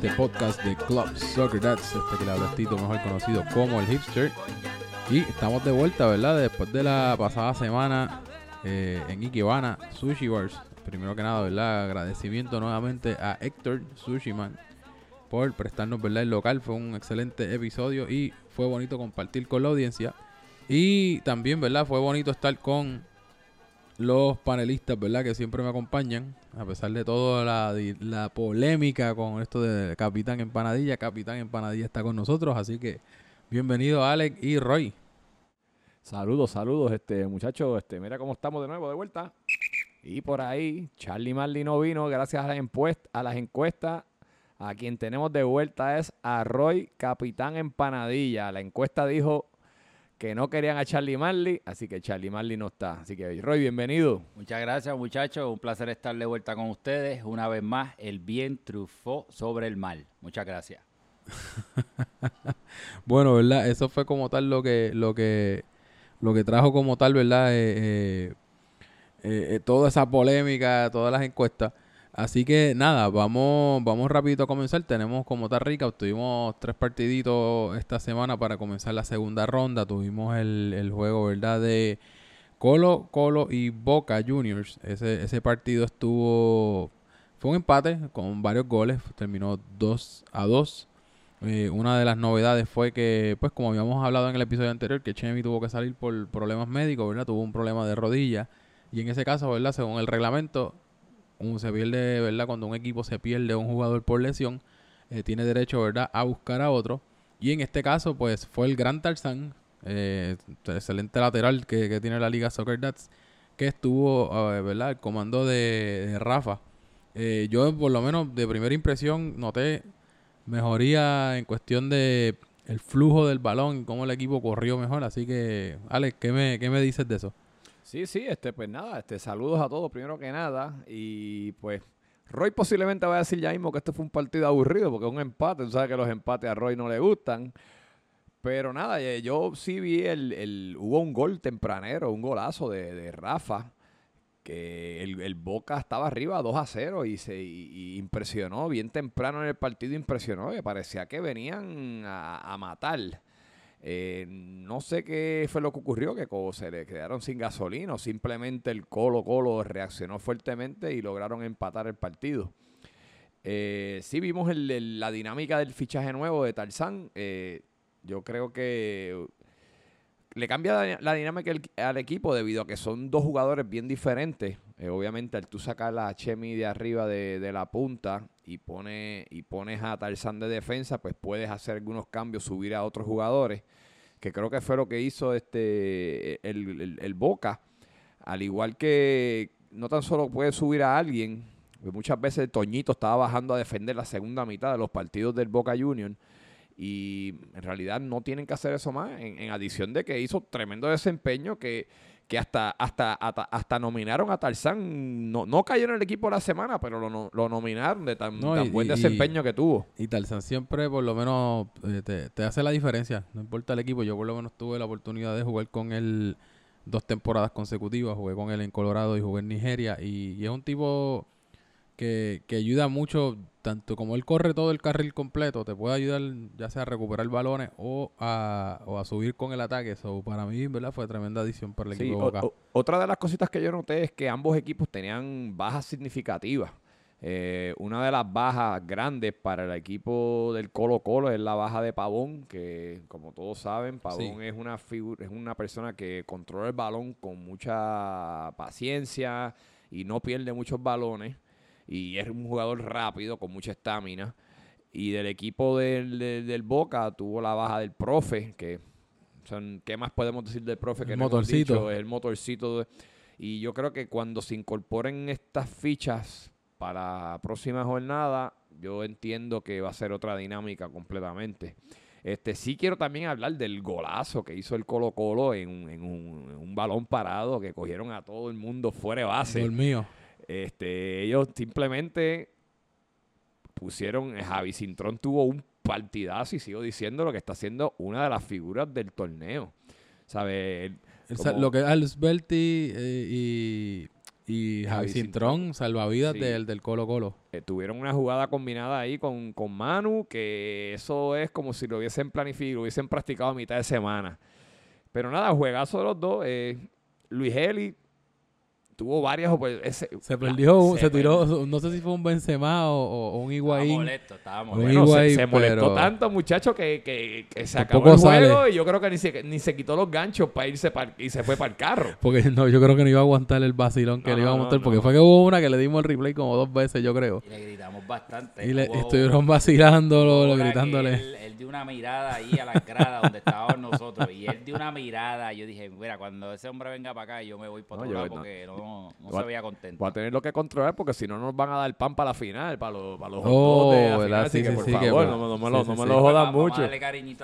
este podcast de Club Soccer Dads, este que le habla mejor conocido como el Hipster. Y estamos de vuelta, ¿verdad? Después de la pasada semana eh, en Ikebana Sushi Wars. Primero que nada, ¿verdad? Agradecimiento nuevamente a Héctor Sushiman por prestarnos, ¿verdad? El local. Fue un excelente episodio y fue bonito compartir con la audiencia. Y también, ¿verdad? Fue bonito estar con los panelistas, ¿verdad? Que siempre me acompañan, a pesar de toda la, la polémica con esto de Capitán Empanadilla. Capitán Empanadilla está con nosotros, así que bienvenido Alex y Roy. Saludos, saludos, este muchacho, este, mira cómo estamos de nuevo de vuelta. Y por ahí, Charlie Marley no vino, gracias a las encuestas. A quien tenemos de vuelta es a Roy Capitán Empanadilla. La encuesta dijo que no querían a Charlie Marley, así que Charlie Marley no está. Así que Roy, bienvenido. Muchas gracias, muchachos. Un placer estar de vuelta con ustedes. Una vez más, el bien trufó sobre el mal. Muchas gracias. Bueno, ¿verdad? Eso fue como tal lo que, lo que, lo que trajo como tal, ¿verdad? Eh, eh, eh, eh, toda esa polémica, todas las encuestas. Así que nada, vamos, vamos rapidito a comenzar. Tenemos como tal rica, tuvimos tres partiditos esta semana para comenzar la segunda ronda. Tuvimos el, el juego, ¿verdad? De Colo, Colo y Boca Juniors. Ese, ese partido estuvo, fue un empate con varios goles. Terminó 2 a 2. Eh, una de las novedades fue que, pues como habíamos hablado en el episodio anterior, que Chemi tuvo que salir por problemas médicos, ¿verdad? Tuvo un problema de rodilla. Y en ese caso, ¿verdad? Según el reglamento, un- se pierde, ¿verdad? Cuando un equipo se pierde un jugador por lesión, eh, tiene derecho, ¿verdad? A buscar a otro. Y en este caso, pues fue el Gran Tarzán, eh, excelente lateral que, que tiene la Liga Soccer Dats, que estuvo, ¿verdad? El comando de, de Rafa. Eh, yo, por lo menos, de primera impresión, noté mejoría en cuestión de el flujo del balón y cómo el equipo corrió mejor. Así que, Alex, ¿qué me, qué me dices de eso? Sí, sí, este, pues nada, este, saludos a todos primero que nada. Y pues Roy posiblemente va a decir ya mismo que este fue un partido aburrido porque es un empate. Tú sabes que los empates a Roy no le gustan. Pero nada, eh, yo sí vi el, el- hubo un gol tempranero, un golazo de, de Rafa, que el, el Boca estaba arriba 2 a 0 y se y- y impresionó, bien temprano en el partido impresionó, que parecía que venían a, a matar. Eh, no sé qué fue lo que ocurrió, que co- se le quedaron sin gasolina o simplemente el Colo Colo reaccionó fuertemente y lograron empatar el partido. Eh, sí vimos la dinámica del fichaje nuevo de Tarzán. eh, yo creo que le cambia la, dinámica al, equipo debido a que son dos jugadores bien diferentes. Eh, obviamente, al tú sacar a Chemi de arriba de la punta y, pone, y pones a Tarzán de defensa, pues puedes hacer algunos cambios, subir a otros jugadores, que creo que fue lo que hizo este el, el- el Boca. Al igual que no tan solo puede subir a alguien, porque muchas veces Toñito estaba bajando a defender la segunda mitad de los partidos del Boca Juniors. Y en realidad no tienen que hacer eso más. En, en adición de que hizo tremendo desempeño que, que hasta, hasta, hasta, hasta nominaron a Tarzán. No, no cayó en el equipo la semana, pero lo, lo nominaron de tan, No, tan y- buen y- desempeño que tuvo. Y Tarzan siempre, por lo menos, eh, te, te hace la diferencia. No importa el equipo. Yo, por lo menos, tuve la oportunidad de jugar con él dos temporadas consecutivas. Jugué con él en Colorado y jugué en Nigeria. Y, y es un tipo que, que ayuda mucho, tanto como él corre todo el carril completo, te puede ayudar ya sea a recuperar balones o a, o a subir con el ataque. Eso para mí, ¿verdad? Fue tremenda adición para el Sí, equipo o- o- otra de las cositas que yo noté es que ambos equipos tenían bajas significativas. Eh, una de las bajas grandes para el equipo del Colo Colo es la baja de Pavón, que como todos saben, Pavón Sí. es una figura, es una persona que controla el balón con mucha paciencia y no pierde muchos balones. Y es un jugador rápido, con mucha estamina. Y del equipo del, del- del Boca tuvo la baja del profe, que o sea, ¿qué más podemos decir del profe que El no hemos motorcito. dicho? El motorcito. de- y yo creo que cuando se incorporen estas fichas para la próxima jornada, yo entiendo que va a ser otra dinámica completamente. Este, sí quiero también hablar del golazo que hizo el Colo Colo en, un- en un, en un balón parado que cogieron a todo el mundo fuera de base. Dormido. Este, ellos simplemente pusieron, eh, Javi Cintrón tuvo un partidazo y sigo diciendo lo que está haciendo una de las figuras del torneo. Lo que es Alsberti eh, y, y Javi Javi Cintrón, salvavidas Sí. del, del Colo Colo. Eh, tuvieron una jugada combinada ahí con, con Manu, que eso es como si lo hubiesen planificado, lo hubiesen practicado a mitad de semana. Pero nada, juegazo de los dos. eh, Luis Eli tuvo varias opo- ese- Se la- perdió, se, se tiró, no sé si fue un Benzema o, o- un Estaba Higuaín. molesto, estaba Un molesto. Bueno, se- Higuaín, se, molestó pero- tanto, muchacho, que, que, que se Por acabó el juego sale. y yo creo que ni se, ni se quitó los ganchos para irse par- y se fue para el carro. Porque no, yo creo que no iba a aguantar el vacilón que No, le iba a montar. no, porque no. fue que hubo una que le dimos el replay como dos veces, yo creo. Y le gritamos bastante. Y le estuvieron vacilándolo, gritándole. Él, él dio una mirada ahí a las gradas donde estábamos él dio una mirada. Yo dije, mira, cuando ese hombre venga para acá, yo me voy para No, otro lado no- porque no, no Voy a- se veía contento. Voy a tener lo que controlar porque si no nos van a dar pan para la final, para los, para los Oh, de final. Así Sí, que sí, por sí, que favor, va. no, me- no me Sí, lo, sí, no me sí. lo jodan mucho.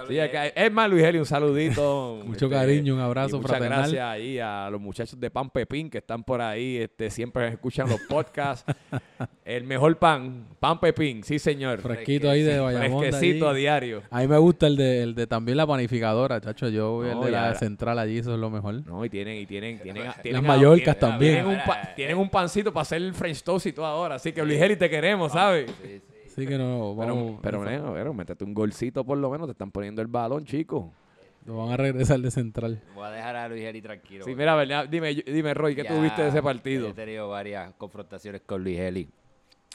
Sí, es, que- más, Luis Eli, un saludito. Mucho este, cariño, un abrazo muchas fraternal. gracias ahí a los muchachos de Pan Pepín que están por ahí, este, siempre escuchan los podcasts. El mejor pan, Pan Pepín, sí señor. Fresquito ahí de Bayamón. Fresquecito a diario. A mí me gusta el de, el de también la panificadora, chacho. Yo voy No, el de la central allí, eso es lo mejor. No, y tienen, y tienen, tienen, Las tienen Mallorcas tienen- también. Tienen un, pa- tienen un pancito para hacer el French toast y todo ahora. Así que Luis Eli te queremos, ¿sabes? Sí, sí. Así que no, Pero, vamos. pero, neno, pero métete un golcito por lo menos. Te están poniendo el balón, chico. Lo van a regresar de central. Voy a dejar a Luis Eli tranquilo. Sí, mira, ¿verdad? Dime, dime Roy, ¿qué ya tuviste de ese partido? He tenido varias confrontaciones con Luis Eli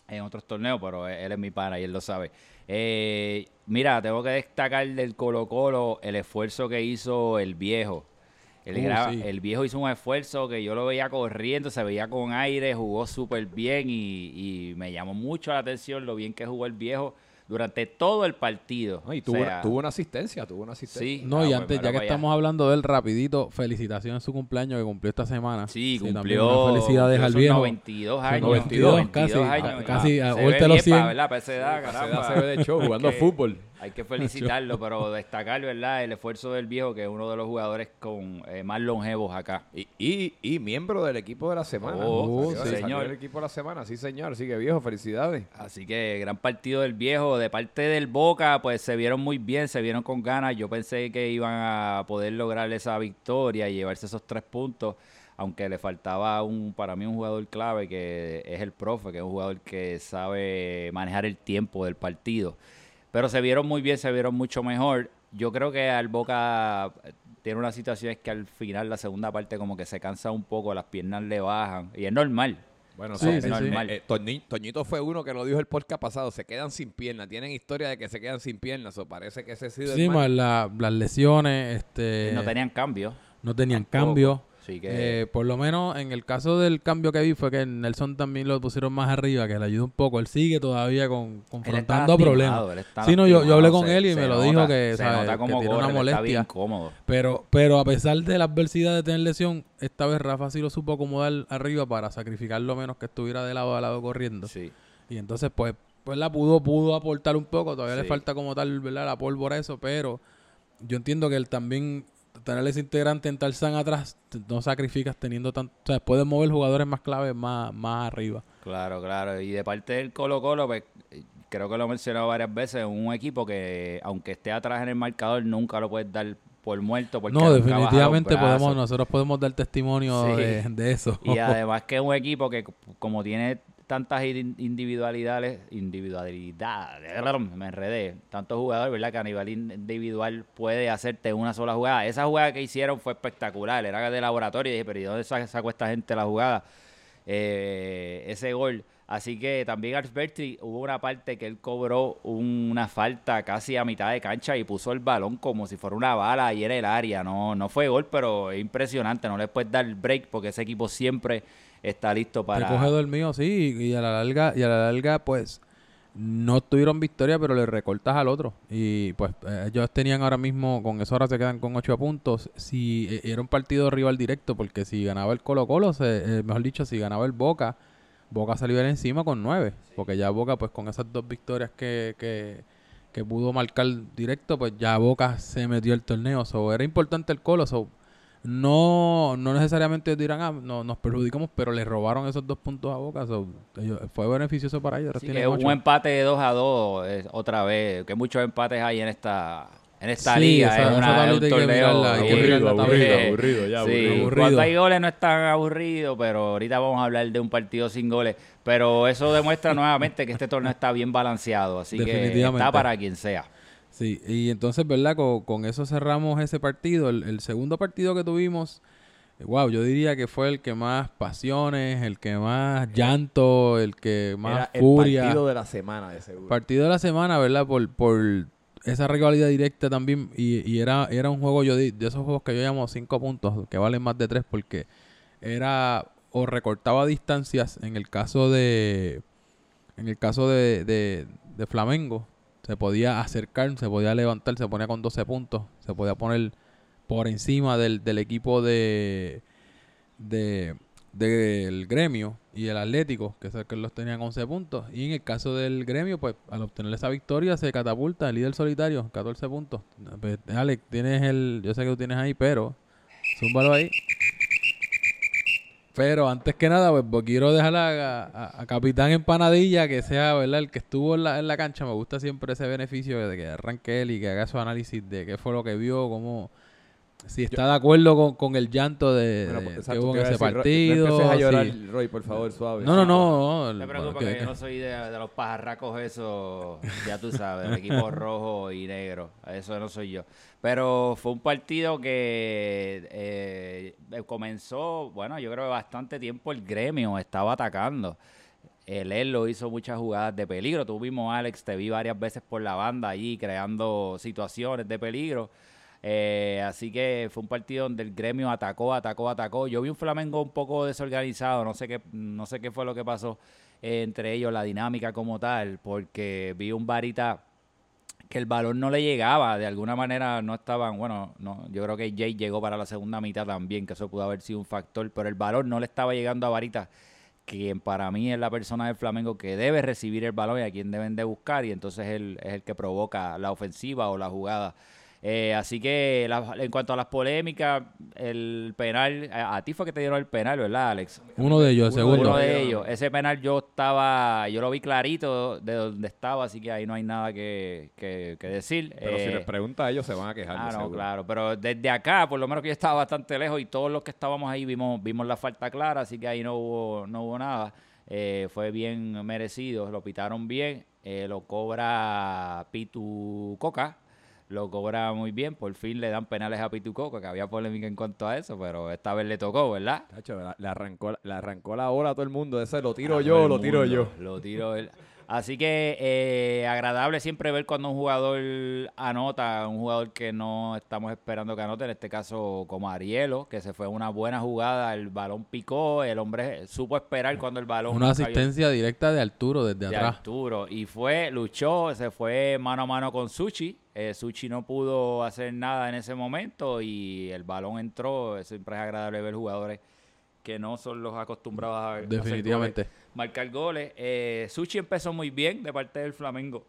en otros torneos, pero él él es mi pana y él lo sabe. Eh, mira, tengo que destacar del Colo Colo el esfuerzo que hizo el viejo. El, Uh, gra- sí. el viejo hizo un esfuerzo que yo lo veía corriendo, se veía con aire, jugó súper bien y, y me llamó mucho la atención lo bien que jugó el viejo durante todo el partido. No, y O tuvo, sea, una, tuvo una asistencia, tuvo una asistencia. Sí, No, ah, y antes, ya que estamos hablando de él rapidito, felicitaciones en su cumpleaños que cumplió esta semana. Sí, también cumplió. felicidades al viejo. 92 años. 92, 92 casi, años. casi, ve a los bien 100. pa- ¿verdad? Para esa edad, Se caramba. se ve de show jugando fútbol. Hay que felicitarlo, pero destacar, ¿verdad? El esfuerzo del viejo, que es uno de los jugadores con eh, más longevos acá. Y, y, y miembro del equipo de la semana. Oh, Salió- sí, señor. del equipo de la semana, sí, señor. Así que viejo, felicidades. Así que gran partido del viejo. De parte del Boca, pues se vieron muy bien, se vieron con ganas. Yo pensé que iban a poder lograr esa victoria y llevarse esos tres puntos. Aunque le faltaba un, para mí un jugador clave que es el profe, que es un jugador que sabe manejar el tiempo del partido. Pero se vieron muy bien, se vieron mucho mejor. Yo creo que al Boca eh, tiene una situación es que al final, la segunda parte, como que se cansa un poco, las piernas le bajan. Y es normal. Bueno, Sí, es sí. normal. Eh, Toñi- Toñito fue uno que lo dijo el podcast pasado. Se quedan sin piernas. Tienen historia de que se quedan sin piernas. O parece que ese ha sido Sí, el mal. más la- las lesiones, este, no tenían cambio. no tenían tampoco. cambio. Así que Eh, por lo menos en el caso del cambio que vi fue que Nelson también lo pusieron más arriba, que le ayudó un poco. Él sigue todavía con, confrontando problemas. él Sí, no, yo- yo hablé con él y me lo dijo que, se sabe, nota que como tiene una corre, molestia. Pero, pero a pesar de la adversidad de tener lesión, esta vez Rafa sí lo supo acomodar arriba para sacrificar lo menos que estuviera de lado a lado corriendo. Sí. Y entonces, pues, pues la pudo, pudo aportar un poco. Todavía le falta como tal, ¿verdad? La pólvora eso, pero yo entiendo que él también, tener ese integrante en Tarzán atrás, no sacrificas teniendo tanto, o sea, puedes mover jugadores más claves más, más arriba. Claro, claro. Y de parte del Colo Colo, pues creo que lo he mencionado varias veces, un equipo que aunque esté atrás en el marcador, nunca lo puedes dar por muerto. Porque No, definitivamente podemos, nosotros podemos dar testimonio Sí. de, de eso. Y además que es un equipo que como tiene tantas in- individualidades, individualidades, me enredé, tantos jugadores, ¿verdad? Que a nivel individual puede hacerte una sola jugada. Esa jugada que hicieron fue espectacular, era de laboratorio y dije, pero ¿y dónde sa- sacó esta gente la jugada? Eh, ese gol. Así que también Alberti hubo una parte que él cobró una falta casi a mitad de cancha y puso el balón como si fuera una bala y era el área. No, no fue gol, pero es impresionante. No le puedes dar break porque ese equipo siempre está listo para. Te coge dormido, sí, y a la larga, y a la larga, pues, no tuvieron victoria, pero le recortas al otro. Y pues eh, ellos tenían ahora mismo, con eso ahora se quedan con ocho puntos. Si eh, era un partido rival directo, porque si ganaba el Colo Colo, se, eh, mejor dicho, si ganaba el Boca, Boca salió encima con nueve. Porque ya Boca, pues con esas dos victorias que, que, que pudo marcar directo, pues ya Boca se metió el torneo. So, era importante el Colo, so, no, no necesariamente dirán, ah, no, nos perjudicamos, pero le robaron esos dos puntos a Boca. so, ellos- fue beneficioso para ellos. tienen que ocho. un empate de 2 a 2 eh, otra vez, que muchos empates hay en esta en esta Sí, liga, esa- es una, es un torneo mirarla, aburrido, aburrido, tablita. aburrido, ya, Sí, aburrido. Aburrido. cuando hay goles no es tan aburrido, pero ahorita vamos a hablar de un partido sin goles, pero eso demuestra nuevamente que este torneo está bien balanceado, así que está para quien sea. Sí, y entonces, ¿verdad? Con, con eso cerramos ese partido. El, el segundo partido que tuvimos, wow, yo diría que fue el que más pasiones, el que más llanto, el que más Era el furia. partido de la semana, de seguro. Partido de la semana, ¿verdad? Por, por esa rivalidad directa también. Y, y era, era un juego, yo di- de esos juegos que yo llamo cinco puntos, que valen más de tres, porque era o recortaba distancias en el caso de. En el caso de, de, de Flamengo, se podía acercar, se podía levantar, se ponía con 12 puntos, se podía poner por encima del, del equipo de, de del gremio y el Atlético, que es el que los tenían 11 puntos. Y en el caso del gremio, pues al obtener esa victoria se catapulta el líder solitario, 14 puntos. Pues, Alex, tienes el, yo sé que tú tienes ahí, pero zúmbalo ahí. Pero antes que nada, pues, pues, quiero dejar a, Capitán Empanadilla que sea, ¿verdad? El que estuvo en la, en la cancha. Me gusta siempre ese beneficio de que arranque él y que haga su análisis de qué fue lo que vio, cómo... Si está de acuerdo con, con el llanto de, Bueno, de- que hubo en ese decir, Roy, partido. No a llorar, sí. Roy, por favor, suave. No, no, no. No no, te preocupes, que- que yo no soy de, de los pajarracos esos, ya tú sabes, el equipo rojo y negro. Eso no soy yo. Pero fue un partido que eh, comenzó, bueno, yo creo que bastante tiempo el gremio estaba atacando. El Elo hizo muchas jugadas de peligro. Tú mismo, Alex, te vi varias veces por la banda allí creando situaciones de peligro. Eh, así que fue un partido donde el gremio atacó, atacó, atacó. Yo vi un Flamengo un poco desorganizado, no sé qué, no sé qué fue lo que pasó eh, entre ellos, la dinámica como tal, porque vi un Varita que el balón no le llegaba, de alguna manera no estaban, bueno, no, yo creo que Jay llegó para la segunda mitad también, que eso pudo haber sido un factor, pero el balón no le estaba llegando a Varita, quien para mí es la persona del Flamengo que debe recibir el balón y a quien deben de buscar, y entonces él es el que provoca la ofensiva o la jugada. Eh, así que la- en cuanto a las polémicas, el penal, a, a ti fue que te dieron el penal, ¿verdad, Alex? Uno de ellos, el Uno segundo. Uno de ellos. Ese penal yo estaba, yo lo vi clarito de donde estaba, así que ahí no hay nada que, que- que decir. Pero si Eh, les pregunta a ellos, se van a quejar. Ah, no, seguro. claro. Pero desde acá, por lo menos que yo estaba bastante lejos y todos los que estábamos ahí vimos, vimos la falta clara, así que ahí no hubo, no hubo nada. Eh, fue bien merecido, lo pitaron bien. eh, lo cobra Pitu Coca. Lo cobra muy bien. Por fin le dan penales a Pitu Coca, que había polémica en cuanto a eso, pero esta vez le tocó, ¿verdad? Tacho, la- le, arrancó, le arrancó la ola a todo el mundo. Ese lo tiro yo, lo tiro yo. Lo tiro él. Así que eh, agradable siempre ver cuando un jugador anota, un jugador que no estamos esperando que anote, en este caso como Arielo, que se fue una buena jugada, el balón picó, el hombre supo esperar cuando el balón Una cayó asistencia directa de Arturo desde de atrás. Arturo y fue, luchó, se fue mano a mano con Suchi. Eh, Suchi no pudo hacer nada en ese momento y el balón entró. Siempre es agradable ver jugadores que no son los acostumbrados a hacer Definitivamente. Marcar goles. Eh, Suchi empezó muy bien de parte del Flamengo.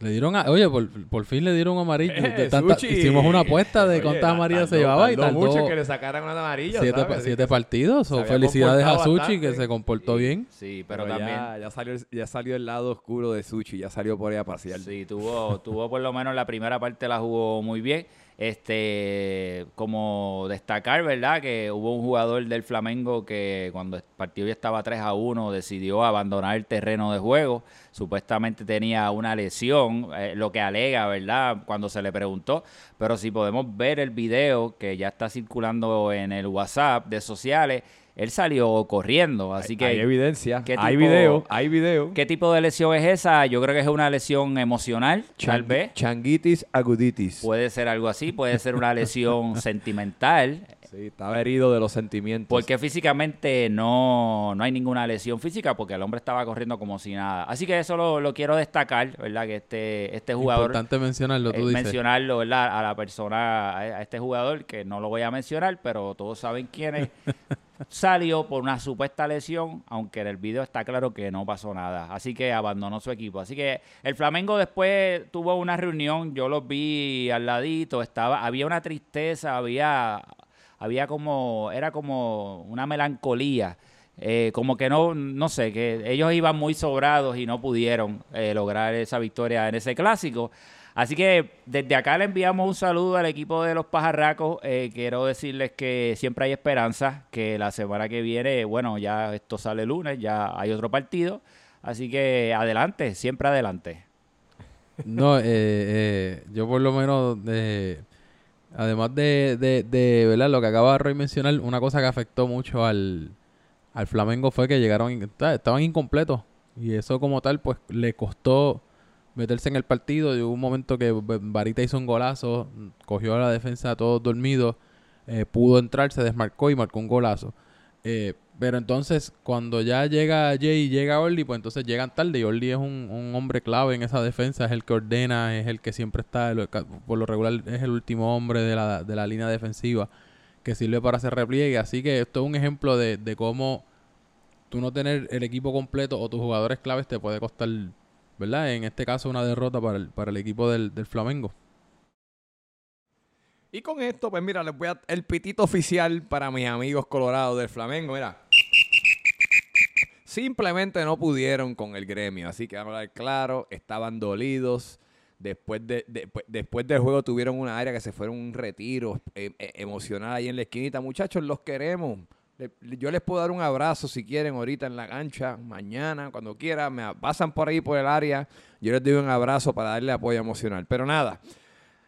Le dieron a, oye, por, por fin le dieron amarillo. Eh, De tanta- Suchi. hicimos una apuesta de Oye, cuántas ta- amarillas se llevaba y tardó mucho que le sacaran una amarilla. siete, partidos. felicidades a Suchi que se comportó bien. Sí, pero, Pero, también... ya, ya salió, ya salió el lado oscuro de Suchi, ya salió por ahí a pasear. Sí, tuvo, tuvo por lo menos la primera parte la jugó muy bien. Este, como destacar, ¿verdad? Que hubo un jugador del Flamengo que cuando el partido ya estaba 3 a 1 decidió abandonar el terreno de juego. Supuestamente tenía una lesión, eh, lo que alega, ¿verdad? Cuando se le preguntó. Pero si podemos ver el video que ya está circulando en el WhatsApp de sociales, él salió corriendo. Así que hay evidencia, ¿qué hay video, hay video. ¿Qué tipo de lesión es esa? Yo creo que es una lesión emocional, tal Chang- vez. Changuitis aguditis. Puede ser algo así, puede ser una lesión sentimental, Sí, estaba herido de los sentimientos. porque físicamente no, no hay ninguna lesión física, porque el hombre estaba corriendo como si nada. Así que eso lo, lo quiero destacar, ¿verdad? Que este, este jugador, Importante mencionarlo, tú eh, dices. mencionarlo, ¿verdad? A la persona, a a este jugador, que no lo voy a mencionar, pero todos saben quién es. Salió por una supuesta lesión, aunque en el video está claro que no pasó nada. Así que abandonó su equipo. Así que el Flamengo después tuvo una reunión, yo los vi al ladito, estaba, había una tristeza, había, había como, era como una melancolía. Eh, como que no, no sé, que ellos iban muy sobrados y no pudieron eh, lograr esa victoria en ese clásico. Así que desde acá le enviamos un saludo al equipo de los pajarracos. Eh, quiero decirles que siempre hay esperanza, que la semana que viene, bueno, ya esto sale lunes, ya hay otro partido. Así que adelante, siempre adelante. No, eh, eh, yo por lo menos, eh, además de, de, de, ¿verdad? Lo que acaba Roy mencionar, una cosa que afectó mucho al, al Flamengo fue que llegaron, estaban incompletos. Y eso como tal, pues le costó meterse en el partido. Y hubo un momento que B- Barita hizo un golazo, cogió a la defensa todos dormidos, eh, pudo entrar, se desmarcó y marcó un golazo. Eh, pero entonces, cuando ya llega Jay y llega Orly, pues entonces llegan tarde. Y Orly es un, hombre clave en esa defensa, es el que ordena, es el que siempre está, por lo regular es el último hombre de la, de la línea defensiva que sirve para hacer repliegue. Así que esto es un ejemplo de, de cómo tú no tener el equipo completo o tus jugadores claves te puede costar, ¿verdad? En este caso, una derrota para el, para el equipo del, del Flamengo. Y con esto, pues mira, les voy a el pitito oficial para mis amigos colorados del Flamengo. Mira. Simplemente no pudieron con el gremio. Así que vamos a hablar claro, estaban dolidos. Después, de, de- pues, después del juego tuvieron una área que se fueron un retiro eh, eh, emocional ahí en la esquinita. Muchachos, los queremos. Le- yo les puedo dar un abrazo si quieren ahorita en la cancha, mañana, cuando quieran. Me pasan por ahí por el área. Yo les doy un abrazo para darle apoyo emocional. Pero nada,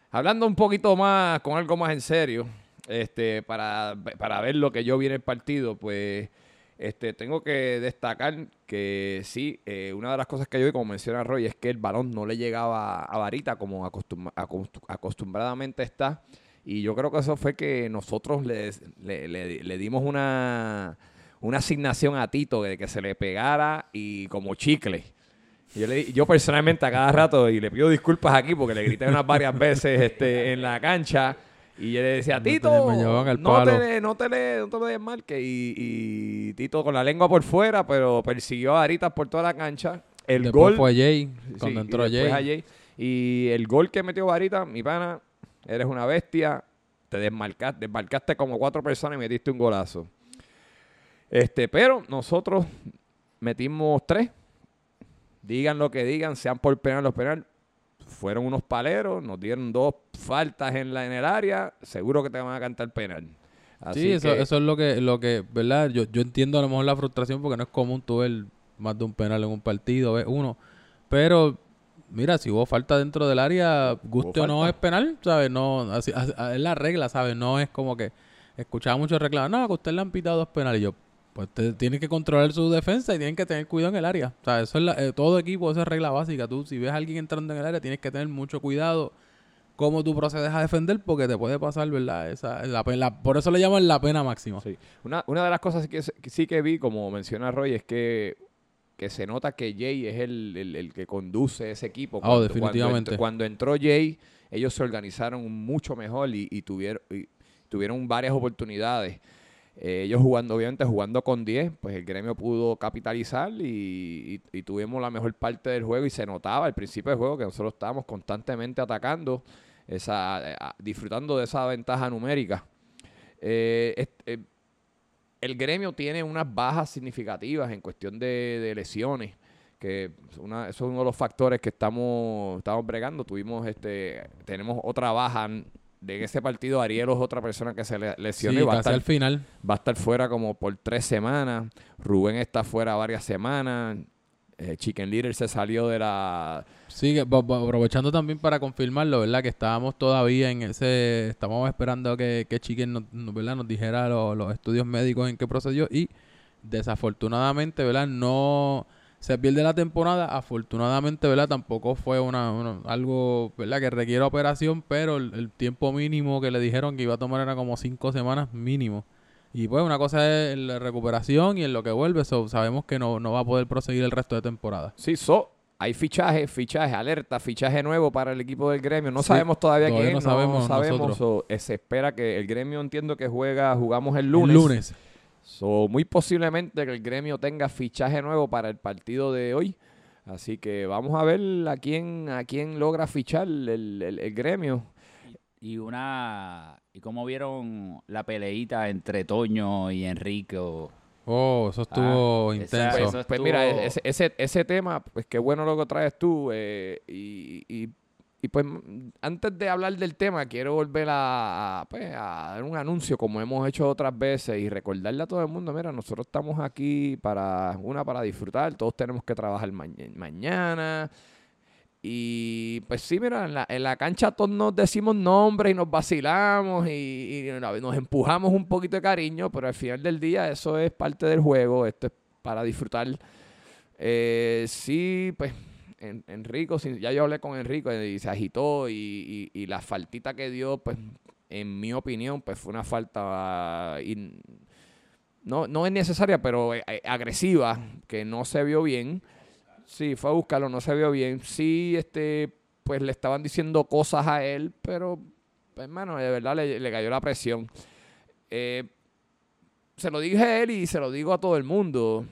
Hablando un poquito más, con algo más en serio, este, para, para ver lo que yo vi en el partido, pues este, tengo que destacar que sí, eh, una de las cosas que yo vi, como menciona Roy, es que el balón no le llegaba a Varita como acostum- acostu- acostumbradamente está. Y yo creo que eso fue que nosotros le, le- le- le dimos una, una asignación a Tito de que se le pegara y como chicle. Yo, le, yo personalmente a cada rato, y le pido disculpas aquí porque le grité unas varias veces este, en la cancha, y yo le decía, No te- Tito, no palo". te, le- no te le, no te le desmarques. Y, y Tito con la lengua por fuera, pero persiguió a Aritas por toda la cancha. El Después gol... fue Jay, cuando y entró después Jay. a Jay. Y el gol que metió Varita, mi pana, eres una bestia. Te desmarcaste, desmarcaste como cuatro personas y metiste un golazo. Este, pero nosotros metimos tres. Digan lo que digan, sean por penal o penal. Fueron unos paleros, nos dieron dos faltas en, la, en el área. Seguro que te van a cantar penal. Así Sí, eso, que- eso es lo que, lo que, ¿verdad? Yo, yo entiendo a lo mejor la frustración porque no es común tú ver más de un penal en un partido, ves uno. Pero, mira, si hubo falta dentro del área, guste o no falta. es penal, ¿sabes? No, así, así- es la regla, ¿sabes? No es como que escuchaba muchos reclamos, no, que usted le han pitado dos penales. Y yo, pues usted tiene que controlar su defensa y tienen que tener cuidado en el área. O sea, eso es la- eh, todo equipo, esa es regla básica. Tú, si ves a alguien entrando en el área, tienes que tener mucho cuidado cómo tú procedes a defender porque te puede pasar, ¿verdad? Esa, la, la- por eso le llaman la pena máxima. Sí. Una, una de las cosas que, que sí que vi, como menciona Roy, es que, que se nota que Jay es el, el- el que conduce ese equipo. Oh, definitivamente. Cuando, entró Jay, ellos se organizaron mucho mejor y, y tuvieron, y tuvieron varias oportunidades. Eh, ellos jugando, obviamente, jugando con 10, pues el gremio pudo capitalizar y, y- y tuvimos la mejor parte del juego y se notaba al principio del juego que nosotros estábamos constantemente atacando, esa, eh, disfrutando de esa ventaja numérica. Eh, eh, el gremio tiene unas bajas significativas en cuestión de, de lesiones, que una- eso es uno de los factores que estamos, estamos bregando. Tuvimos este, tenemos otra baja de ese partido. Ariel es otra persona que se le lesionó Sí, y va a, casi estar, al final. va a estar fuera como por tres semanas. Rubén está fuera varias semanas. Eh, Chicken Little se salió de la... Sí, que aprovechando también para confirmarlo, ¿verdad? Que estábamos todavía en ese... Estábamos esperando que, que Chicken nos, ¿verdad? nos dijera lo- los estudios médicos en qué procedió y desafortunadamente, ¿verdad? No se pierde la temporada. Afortunadamente, ¿verdad? Tampoco fue una, una- algo, ¿verdad? Que requiere operación, pero el tiempo mínimo que le dijeron que iba a tomar era como cinco semanas mínimo. Y pues una cosa es la recuperación y en lo que vuelve, so, sabemos que no, no va a poder proseguir el resto de temporada. Sí, so, hay fichaje, fichaje, alerta, fichaje nuevo para el equipo del gremio. No Sí, sabemos todavía todavía quién, no no sabemos sabemos. so, eh, se espera que el gremio entiendo que juega, jugamos el El lunes. lunes. So, muy posiblemente que el gremio tenga fichaje nuevo para el partido de hoy. Así que vamos a ver a quién, a quién logra fichar el, el- el gremio. Y una y cómo vieron la peleita entre Toño y Enrico. Oh, eso estuvo Ah, intenso. esa- Pues, eso pues mira, ese, ese, ese tema, pues qué bueno lo que traes tú. eh, y, y- y, pues mm, antes de hablar del tema, quiero volver a, a, pues, a dar un anuncio como hemos hecho otras veces y recordarle a todo el mundo, mira, nosotros estamos aquí para, una, para disfrutar, todos tenemos que trabajar maña- mañana. Y pues sí, mira, en la, en la cancha todos nos decimos nombres y nos vacilamos y, nos empujamos un poquito de cariño, pero al final del día eso es parte del juego, esto es para disfrutar. Eh, sí, pues en- Enrico, ya yo hablé con Enrico y se agitó y, y- y la faltita que dio, pues en mi opinión, pues fue una falta no, no es necesaria, pero eh, eh, agresiva, que no se vio bien. Sí, fue a buscarlo, no se vio bien. Sí, este, pues le estaban diciendo cosas a él, pero, hermano, de verdad le, le cayó la presión. Eh, se lo dije a él y se lo digo a todo el mundo.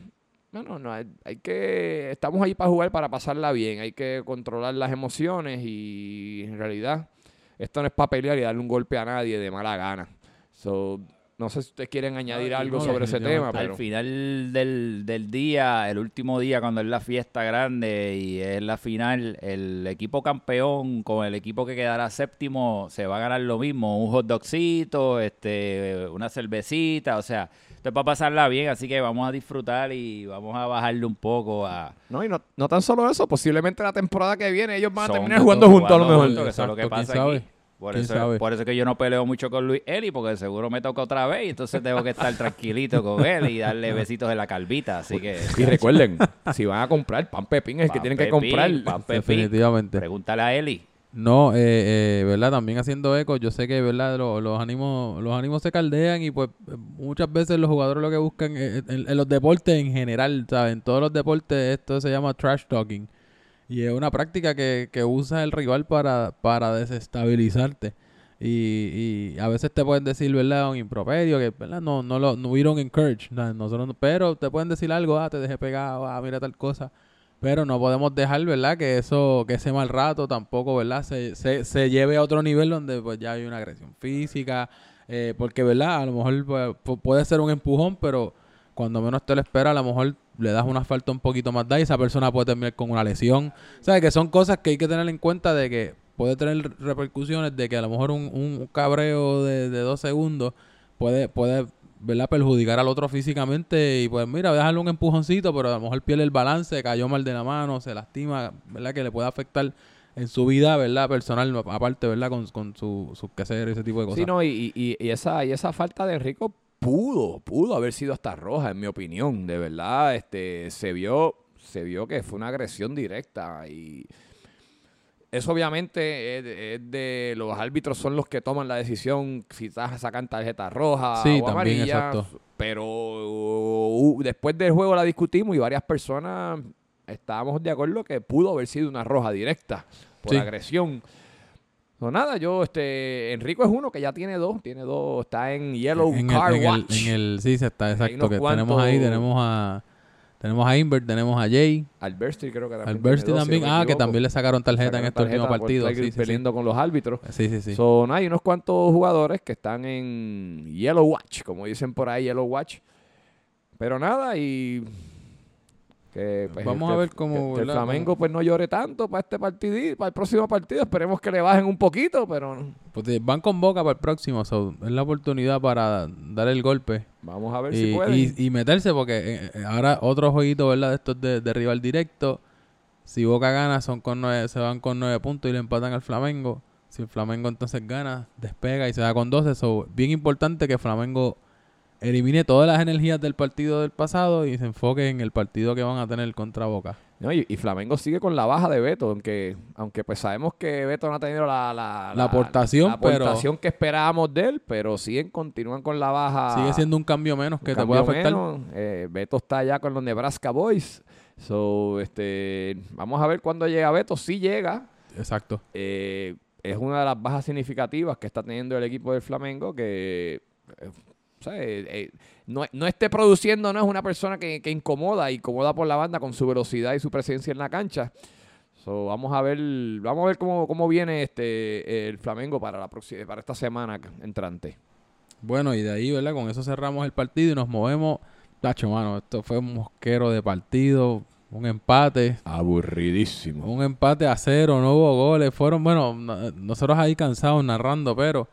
Bueno, no, hay, hay que, estamos ahí para jugar, para pasarla bien. Hay que controlar las emociones y en realidad esto no es para y darle un golpe a nadie de mala gana. So, no sé si ustedes quieren añadir No, algo no, sobre ese tema, pero... Al final del, del día, el último día, cuando es la fiesta grande y es la final, el equipo campeón con el equipo que quedará séptimo se va a ganar lo mismo, un hot dogcito, este, una cervecita, o sea, esto es para pasarla bien, así que vamos a disfrutar y vamos a bajarle un poco a... No, y no, no tan solo eso, posiblemente la temporada que viene ellos van a terminar jugando juntos a lo mejor. eso es lo que pasa ¿quién aquí. Por ¿Quién eso, sabe? por eso es que yo no peleo mucho con Luis Eli, porque seguro me toca otra vez y entonces tengo que estar tranquilito con él y darle besitos en la calvita. Así que. Y recuerden, si van a comprar, pan pepín es el que tienen que comprar. pan Pepín. Definitivamente. Pregúntale a Eli. No, eh, eh, ¿verdad? También haciendo eco, yo sé que, ¿verdad? Lo- los ánimos los ánimos se caldean y pues eh, muchas veces los jugadores lo que buscan, eh, en, en los deportes en general, ¿sabes? En todos los deportes esto se llama trash talking y es una práctica que, que usa el rival para, para desestabilizarte. Y, y a veces te pueden decir, ¿verdad? Un improperio, que, ¿verdad? No, no lo, no, we don't encourage, ¿no? nosotros, no- pero te pueden decir algo, ah, te dejé pegado, ah, mira tal cosa. Pero no podemos dejar, ¿verdad? Que eso, que ese mal rato tampoco, ¿verdad? Se, se, se lleve a otro nivel donde pues ya hay una agresión física. eh, porque, ¿verdad? A lo mejor pues, pu- puede ser un empujón, pero cuando menos te lo espera, a lo mejor le das una falta un poquito más da y esa persona puede terminar con una lesión. O sea, que son cosas que hay que tener en cuenta de que puede tener repercusiones de que a lo mejor un, un cabreo de, de dos segundos puede, puede ¿verdad? perjudicar al otro físicamente y pues mira, dejarle un empujoncito, pero a lo mejor pierde el balance, cayó mal de la mano, se lastima, ¿verdad? Que le puede afectar en su vida, ¿verdad? Personal, aparte, ¿verdad? Con, con su, sus quehaceres, ese tipo de cosas. Sí, y, y- y esa, y esa falta de Enrico pudo, pudo haber sido hasta roja, en mi opinión. De verdad, este, se vio, se vio que fue una agresión directa y eso obviamente es de, es de- los árbitros son los que toman la decisión si sa- sacan tarjeta roja Sí, o también, amarilla. exacto. Pero uh, después del juego la discutimos y varias personas estábamos de acuerdo que pudo haber sido una roja directa por Sí. agresión. No, nada, yo, este, Enrico es uno que ya tiene dos, tiene dos, está en Yellow en Car el, en el- Watch. en el- sí, se está, exacto. Que cuantos- tenemos ahí, tenemos a tenemos a Invert, tenemos a Jay, Alberti creo que también. Alberti dos, si también, no ah, que también le sacaron tarjeta Sacaron en este último partido. Sí, sí, sí. peleando con los árbitros. Sí, sí, sí. So, nada, hay unos cuantos jugadores que están en Yellow Watch, como dicen por ahí, Yellow Watch. Pero nada, y que pues, Vamos que- a ver cómo, que- el. Flamengo pues no llore tanto para este partido, para el próximo partido. Esperemos que le bajen un poquito, pero Pues van con boca para el próximo, so, es la oportunidad para dar el golpe vamos a ver y, si pueden. y- y meterse, porque eh, eh, ahora otro jueguito, ¿verdad? De estos de, de rival directo. Si Boca gana, son con nueve, se van con nueve puntos y le empatan al Flamengo. Si el Flamengo entonces gana, despega y se va con 12. So, bien importante que Flamengo elimine todas las energías del partido del pasado y se enfoque en el partido que van a tener contra Boca. No, y, y Flamengo sigue con la baja de Beto, aunque, aunque pues sabemos que Beto no ha tenido la, la, La aportación, la aportación que esperábamos de él, pero siguen, continúan con la baja. Sigue siendo un cambio menos que te puede afectar. menos. Eh, Beto está ya con los Nebraska Boys. So, este, vamos a ver cuándo llega Beto. Si llega, Exacto. eh, es una de las bajas significativas que está teniendo el equipo del Flamengo que eh, o sea, eh, eh, no, no esté produciendo, no es una persona que, que incomoda, incomoda por la banda con su velocidad y su presencia en la cancha. So, vamos a ver, vamos a ver cómo, cómo viene este el Flamengo para la próxima, para esta semana entrante. Bueno, y de ahí, ¿verdad? Con eso cerramos el partido y nos movemos. Tacho, mano, esto fue un mosquero de partido, un empate. Aburridísimo. Un empate a cero, no hubo goles. Fueron, bueno, no- nosotros ahí cansados narrando, pero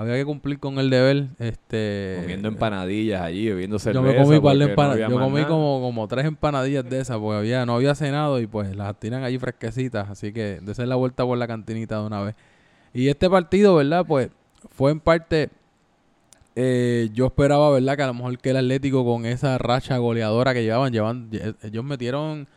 había que cumplir con el deber. Este, Comiendo empanadillas allí, bebiendo cerveza. Yo me comí, par de porque no yo comí como, como tres empanadillas de esas, porque había, no había cenado y pues las tiran allí fresquecitas, así que de la vuelta por la cantinita de una vez. Y este partido, ¿verdad? Pues fue en parte, eh, yo esperaba, ¿verdad? Que a lo mejor que el Atlético con esa racha goleadora que llevaban, llevan, lle- ellos metieron,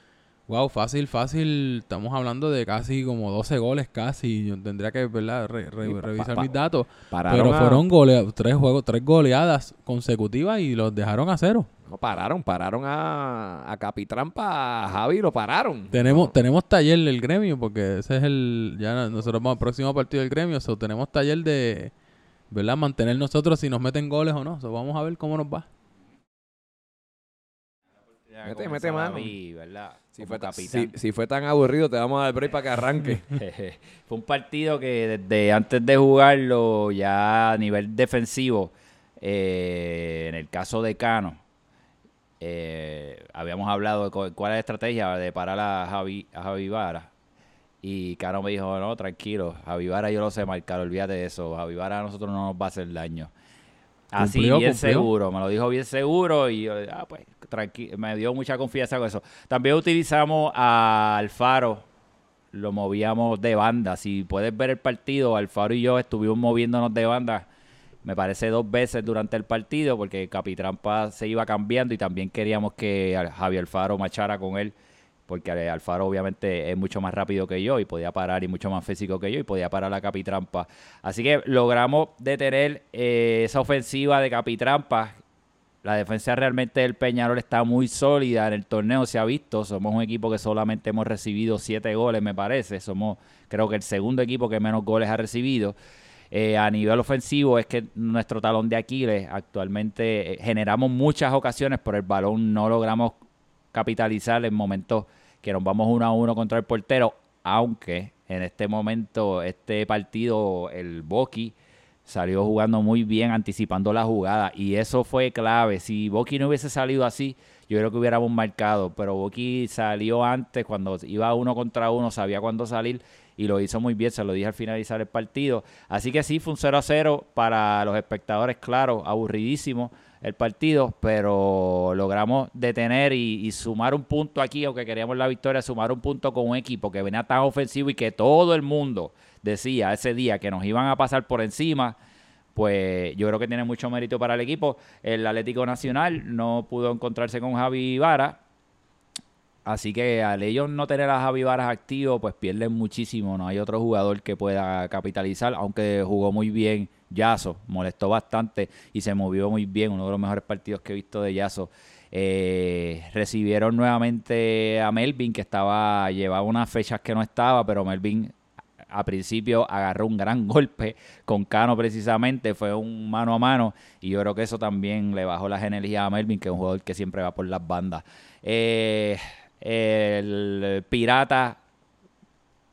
wow, fácil, fácil, estamos hablando de casi como 12 goles casi, yo tendría que, ¿verdad? Re- re- Sí, pa- revisar pa- mis datos. Pararon Pero fueron golea- tres juegos, tres goleadas consecutivas y los dejaron a cero. No, pararon, pararon a, a Capitrampa, a Javi, lo pararon. Tenemos, tenemos taller del gremio, porque ese es el, ya nosotros vamos al próximo partido del gremio, so, tenemos taller de, ¿verdad? Mantener nosotros si nos meten goles o no. So, vamos a ver cómo nos va. Mete, mete mano. ¿verdad? Si fue, si- si fue tan aburrido, te vamos a dar break para que arranque. Fue un partido que desde antes de jugarlo, ya a nivel defensivo, eh, en el caso de Cano, eh, habíamos hablado de cu- cuál es la estrategia de parar a Javi, a Javi Vara. Y Cano me dijo, no, tranquilo, Javi Vara yo lo sé marcar, olvídate de eso. Javi Vara a nosotros no nos va a hacer daño. Así, Cumplió, bien cumplió. seguro, me lo dijo bien seguro y yo, ah, pues, me dio mucha confianza con eso. También utilizamos a Alfaro, lo movíamos de banda. Si puedes ver el partido, Alfaro y yo estuvimos moviéndonos de banda, me parece dos veces durante el partido, porque Capitrampa se iba cambiando y también queríamos que Javier Alfaro marchara con él, porque Alfaro obviamente es mucho más rápido que yo y podía parar y mucho más físico que yo y podía parar la Capitrampa. Así que logramos detener eh, esa ofensiva de Capitrampa. La defensa realmente del Peñarol está muy sólida en el torneo, se ha visto. Somos un equipo que solamente hemos recibido siete goles, me parece. Somos, creo que el segundo equipo que menos goles ha recibido. Eh, a nivel ofensivo es que nuestro talón de Aquiles actualmente eh, generamos muchas ocasiones, pero el balón no logramos capitalizar en momentos que nos vamos uno a uno contra el portero, aunque en este momento, este partido, el Boki salió jugando muy bien, anticipando la jugada, y eso fue clave. Si Boki no hubiese salido así, yo creo que hubiéramos marcado, pero Boki salió antes, cuando iba uno contra uno, sabía cuándo salir, y lo hizo muy bien, se lo dije al finalizar el partido. Así que sí, fue un 0 a 0 para los espectadores, claro, aburridísimo el partido, pero logramos detener y, sumar un punto aquí, aunque queríamos la victoria, sumar un punto con un equipo que venía tan ofensivo y que todo el mundo decía ese día que nos iban a pasar por encima, pues yo creo que tiene mucho mérito para el equipo. El Atlético Nacional no pudo encontrarse con Javi Vara, así que al ellos no tener a Javi Varas pues pierden muchísimo. No hay otro jugador que pueda capitalizar, aunque jugó muy bien Yaso, molestó bastante y se movió muy bien, uno de los mejores partidos que he visto de Yaso. Eh, recibieron nuevamente a Melvin, que estaba llevaba unas fechas que no estaba, pero Melvin a principio agarró un gran golpe con Cano precisamente, fue un mano a mano y yo creo que eso también le bajó las energías a Melvin, que es un jugador que siempre va por las bandas. Eh, el Pirata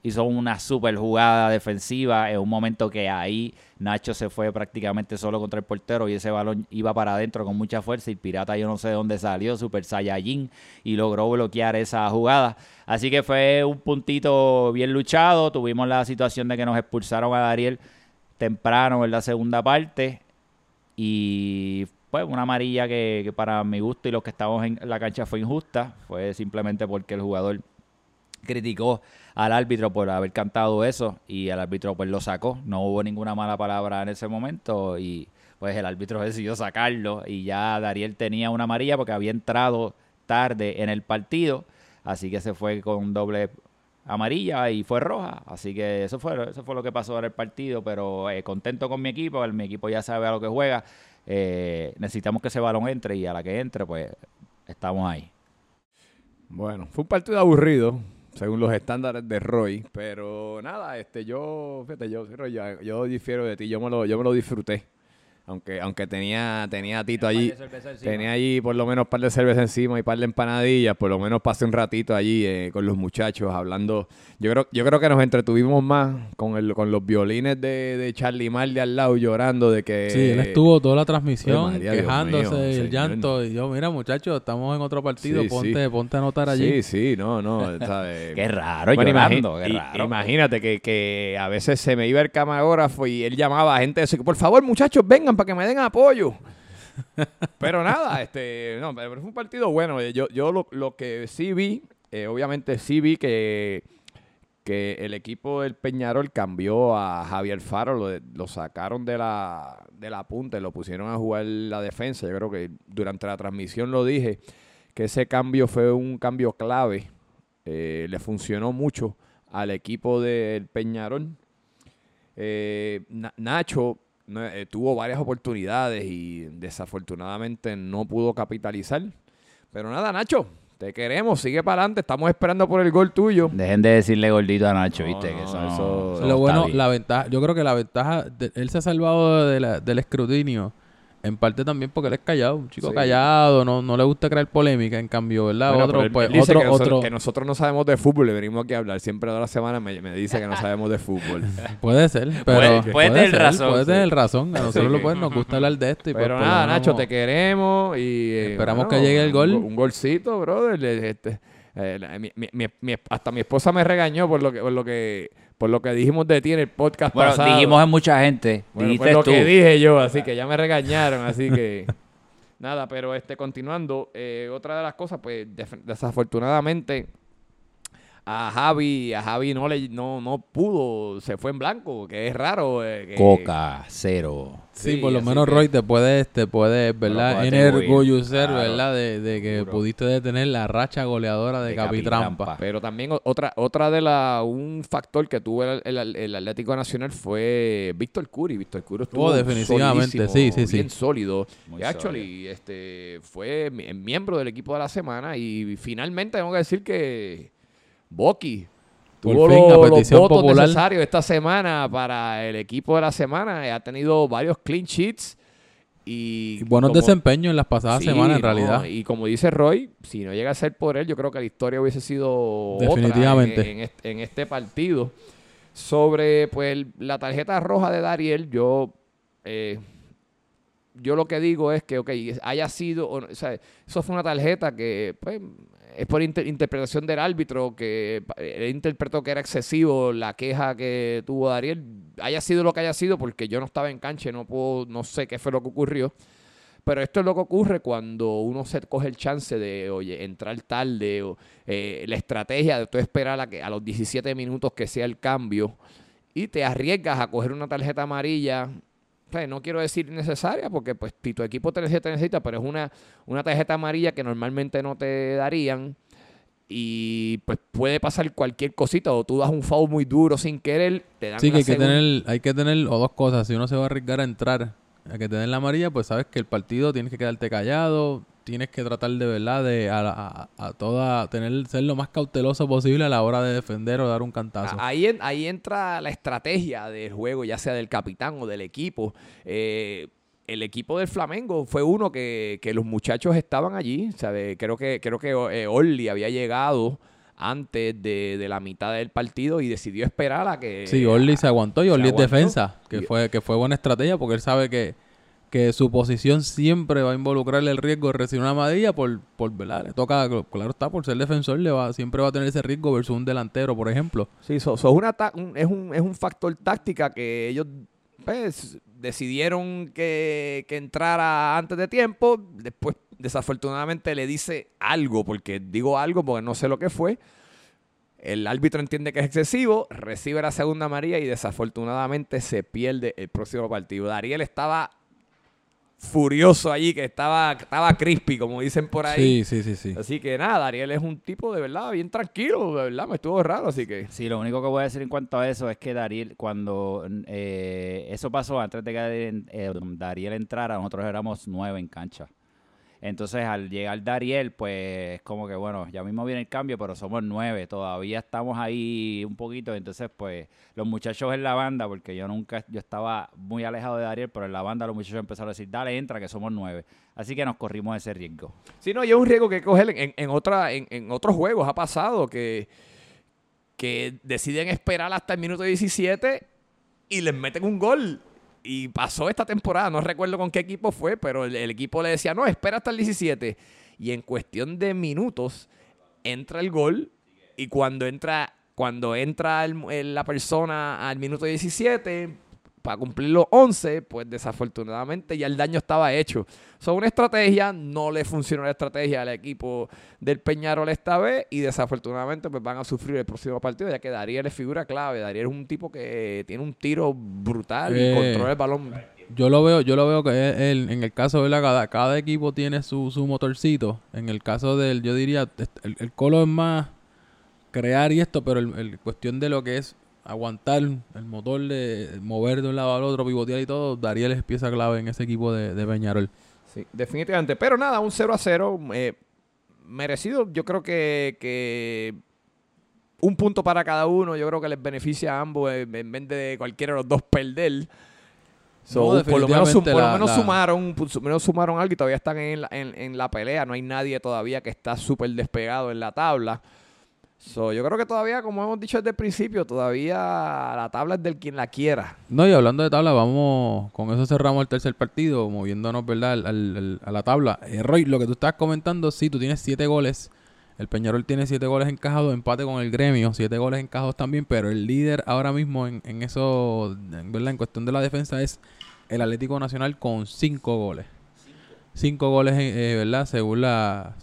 hizo una super jugada defensiva en un momento que ahí Nacho se fue prácticamente solo contra el portero y ese balón iba para adentro con mucha fuerza y el Pirata yo no sé de dónde salió, Super Saiyajin y logró bloquear esa jugada. Así que fue un puntito bien luchado, tuvimos la situación de que nos expulsaron a Dariel temprano en la segunda parte y pues una amarilla que, para mi gusto y los que estábamos en la cancha fue injusta, fue simplemente porque el jugador criticó al árbitro por haber cantado eso y el árbitro pues lo sacó. No hubo ninguna mala palabra en ese momento y pues el árbitro decidió sacarlo y ya Dariel tenía una amarilla porque había entrado tarde en el partido, así que se fue con doble amarilla y fue roja, así que eso fue eso fue lo que pasó en el partido, pero eh, contento con mi equipo, mi equipo ya sabe a lo que juega, eh, necesitamos que ese balón entre y a la que entre pues estamos ahí. Bueno, fue un partido aburrido, según los estándares de Roy, pero nada, este yo, fíjate, yo, yo, yo difiero de ti, yo me lo, yo me lo disfruté. Aunque, aunque tenía, tenía a Tito allí. Tenía allí por lo menos un par de cervezas encima y un par de empanadillas. Por lo menos pasé un ratito allí eh, con los muchachos hablando. Yo creo, yo creo que nos entretuvimos más con, el, con los violines de, de Charlie Marley al lado llorando de que... Sí, él estuvo toda la transmisión María, quejándose mío, el señor. llanto. Y yo, mira, muchachos, estamos en otro partido. Sí, ponte, sí. ponte a anotar allí. Sí, sí, no, no. ¿sabes? Qué raro, Bueno, llorando, qué i- raro. Imagínate que, que a veces se me iba el camarógrafo y él llamaba a gente de eso, que por favor muchachos vengan para que me den apoyo. pero nada, este, no, pero fue un partido bueno. Yo, yo lo, que sí vi, eh, obviamente sí vi que, que el equipo del Peñarol cambió a Javier Faro, lo, sacaron de la, de la punta y lo pusieron a jugar la defensa. Yo creo que durante la transmisión lo dije, que ese cambio fue un cambio clave. Eh, le funcionó mucho al equipo del Peñarol. Eh, Na- Nacho no, eh, tuvo varias oportunidades y desafortunadamente no pudo capitalizar. Pero nada, Nacho, te queremos, sigue para adelante, estamos esperando por el gol tuyo. Dejen de decirle gordito a Nacho, No, ¿viste? que no, eso, eso- no- eso Lo no bueno, bien. la ventaja, yo creo que la ventaja, de- él se ha salvado de la- del escrutinio, en parte también porque él es callado, un chico Sí. callado, no, no le gusta crear polémica, en cambio, ¿verdad? Bueno, otro, él- pues, él dice otro, que, nosotros, otro, que nosotros no sabemos de fútbol, le venimos aquí a hablar. Siempre toda la semana me, me dice que no sabemos de fútbol. puede ser, pero Puede- puede tener ser, razón, puede sí. tener razón, a nosotros Sí. lo pueden, nos gusta hablar de esto y pues, Pero lo nada, Nacho, te queremos y... eh, Esperamos que llegue el gol. Un, un golcito, brother. este, eh, la- mi- mi- mi- mi- hasta mi esposa me regañó por lo que por lo que por lo que dijimos de ti en el podcast Bueno, pasado. dijimos en mucha gente. Bueno, dijiste pues lo tú. que dije yo, así que ya me regañaron, así que nada, pero este continuando, eh, otra de las cosas, pues desafortunadamente a Javi, a Javi no le no, no pudo, se fue en blanco, que es raro. eh, que- Coca, cero. Sí, Sí, por lo menos que- Roy te puedes, te puedes, ¿verdad? Enorgullecer, claro. ¿verdad? De, de que Seguro. pudiste detener la racha goleadora de, De Capitrampa. Capitrampa. Pero también otra, otra de la, un factor que tuvo el, el- el Atlético Nacional fue Víctor Curi. Víctor Curi estuvo Oh, definitivamente, sí, sí, sí. bien sólido. Muy Y actually, este, fue mi- miembro del equipo de la semana y finalmente tengo que decir que Boqui tuvo fin, los, votos popular. necesarios esta semana para el equipo de la semana. Ha tenido varios clean sheets y, Y buenos como- desempeños en las pasadas Sí, semanas, en no, realidad. Y como dice Roy, si no llega a ser por él, yo creo que la historia hubiese sido otra Definitivamente. en, en este, en este partido. Sobre pues la tarjeta roja de Dariel, yo eh, yo lo que digo es que, ok, haya sido, o no- o sea, eso fue una tarjeta que pues, es por inter- interpretación del árbitro, que él interpretó que era excesivo la queja que tuvo Dariel, haya sido lo que haya sido, porque yo no estaba en cancha, no puedo, no sé qué fue lo que ocurrió. Pero esto es lo que ocurre cuando uno se coge el chance de, oye, entrar tarde, o eh, la estrategia de tú esperar a, que, a los 17 minutos que sea el cambio y te arriesgas a coger una tarjeta amarilla. No quiero decir innecesaria porque pues si tu equipo te necesita, te necesita, pero es una, una tarjeta amarilla que normalmente no te darían y pues puede pasar cualquier cosita o tú das un foul muy duro sin querer, te dan Sí, que hay que, tener, hay que tener o dos cosas. Si uno se va a arriesgar a entrar, a que te den la amarilla, pues sabes que el partido tienes que quedarte callado, tienes que tratar de verdad de a, a- a toda tener ser lo más cauteloso posible a la hora de defender o dar un cantazo. Ahí, en- ahí entra la estrategia del juego, ya sea del capitán o del equipo. Eh, el equipo del Flamengo fue uno que, que los muchachos estaban allí. ¿sabe? Creo que, creo que eh, Orly había llegado antes de, de la mitad del partido y decidió esperar a que... Sí, Orly se aguantó y Orly es defensa, que fue, que fue buena estrategia porque él sabe que, que su posición siempre va a involucrarle el riesgo de recibir una amarilla por, por ¿verdad? Le toca, claro está, por ser defensor, le va, siempre va a tener ese riesgo versus un delantero, por ejemplo. Sí, so- un- es, un, es un factor táctica que ellos pues, decidieron que, que entrara antes de tiempo. Después, desafortunadamente, le dice algo, porque digo algo porque no sé lo que fue. El árbitro entiende que es excesivo, recibe la segunda amarilla y desafortunadamente se pierde el próximo partido. Dariel estaba furioso allí, que estaba, estaba crispy, como dicen por ahí. Sí, sí, sí, sí. Así que nada, Ariel es un tipo de verdad bien tranquilo, de verdad, me estuvo raro, así que... Sí, lo único que voy a decir en cuanto a eso es que Dariel, cuando eh, eso pasó antes de que Dariel, eh, Dariel entrara, nosotros éramos nueve en cancha. Entonces, al llegar Dariel, pues es como que, bueno, ya mismo viene el cambio, pero somos nueve, todavía estamos ahí un poquito. Entonces, pues los muchachos en la banda, porque yo nunca, yo estaba muy alejado de Dariel, pero en la banda los muchachos empezaron a decir, dale, entra, que somos nueve. Así que nos corrimos ese riesgo. Sí, no, y es un riesgo que coger en, en, en, en otros juegos. Ha pasado que, que deciden esperar hasta el minuto 17 y les meten un gol. Y pasó esta temporada, no recuerdo con qué equipo fue, pero el, equipo le decía, no, espera hasta el 17. Y en cuestión de minutos entra el gol y cuando entra, cuando entra la persona al minuto 17, para cumplir los 11, pues desafortunadamente ya el daño estaba hecho. Son una estrategia, no le funcionó la estrategia al equipo del Peñarol esta vez y desafortunadamente pues van a sufrir el próximo partido ya que Dariel es figura clave. Dariel es un tipo que tiene un tiro brutal y Eh, controla el balón. Yo lo veo, yo lo veo que él- en el caso de la cada, cada equipo tiene su, su motorcito. En el caso del, yo diría, el colo es más crear y esto, pero el, el cuestión de lo que es aguantar el motor de mover de un lado al otro, pivotear y todo, Dariel es pieza clave en ese equipo de, de Peñarol. Sí, definitivamente. Pero nada, un 0 a 0. eh, merecido. Yo creo que, que un punto para cada uno. Yo creo que les beneficia a ambos eh, en vez de cualquiera de los dos perder. So, No, por lo menos, por lo menos la- sumaron, por lo menos sumaron algo y todavía están en la, en, en la pelea. No hay nadie todavía que está súper despegado en la tabla. So, yo creo que todavía, como hemos dicho desde el principio, todavía la tabla es del quien la quiera. No, y hablando de tabla, vamos, con eso cerramos el tercer partido, moviéndonos, ¿verdad? Al, a la tabla. Eh, Roy, lo que tú estás comentando, sí, tú tienes siete goles. El Peñarol tiene siete goles encajados, empate con el gremio, siete goles encajados también, pero el líder ahora mismo en, en eso, ¿verdad? En cuestión de la defensa es el Atlético Nacional con cinco goles. Cinco goles, eh, ¿verdad? Según las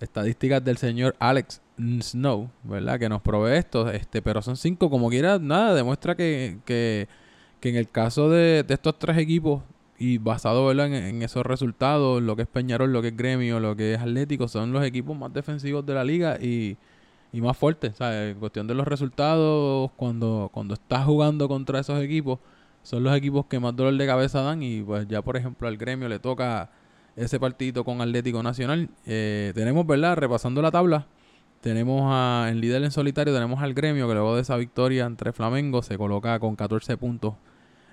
estadísticas del señor Alex Snow, ¿verdad? Que nos provee esto, este, pero son cinco, como quiera, nada, demuestra que, que, que en el caso de, de estos tres equipos, y basado ¿verdad? En, en esos resultados, lo que es Peñarol, lo que es Gremio, lo que es Atlético, son los equipos más defensivos de la liga y, y más fuertes. Sea, en cuestión de los resultados, cuando, cuando estás jugando contra esos equipos, son los equipos que más dolor de cabeza dan y pues ya por ejemplo al Gremio le toca ese partido con Atlético Nacional. Eh, tenemos, ¿verdad? Repasando la tabla, tenemos a, en líder en solitario, tenemos al Gremio que luego de esa victoria entre Flamengo se coloca con 14 puntos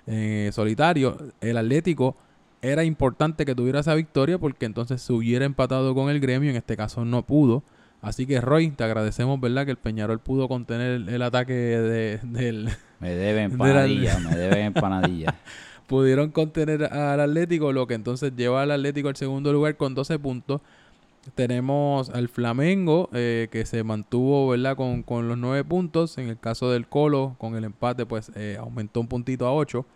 eh, solitario. El Atlético era importante que tuviera esa victoria porque entonces se hubiera empatado con el Gremio, en este caso no pudo. Así que Roy, te agradecemos, ¿verdad? Que el Peñarol pudo contener el, el ataque de- del... Me debe De la- empanadilla, me debe empanadilla. pudieron contener al Atlético, lo que entonces lleva al Atlético al segundo lugar con 12 puntos. Tenemos al Flamengo, eh, que se mantuvo, ¿verdad? Con, con los 9 puntos. En el caso del Colo, con el empate, pues eh, aumentó un puntito a 8.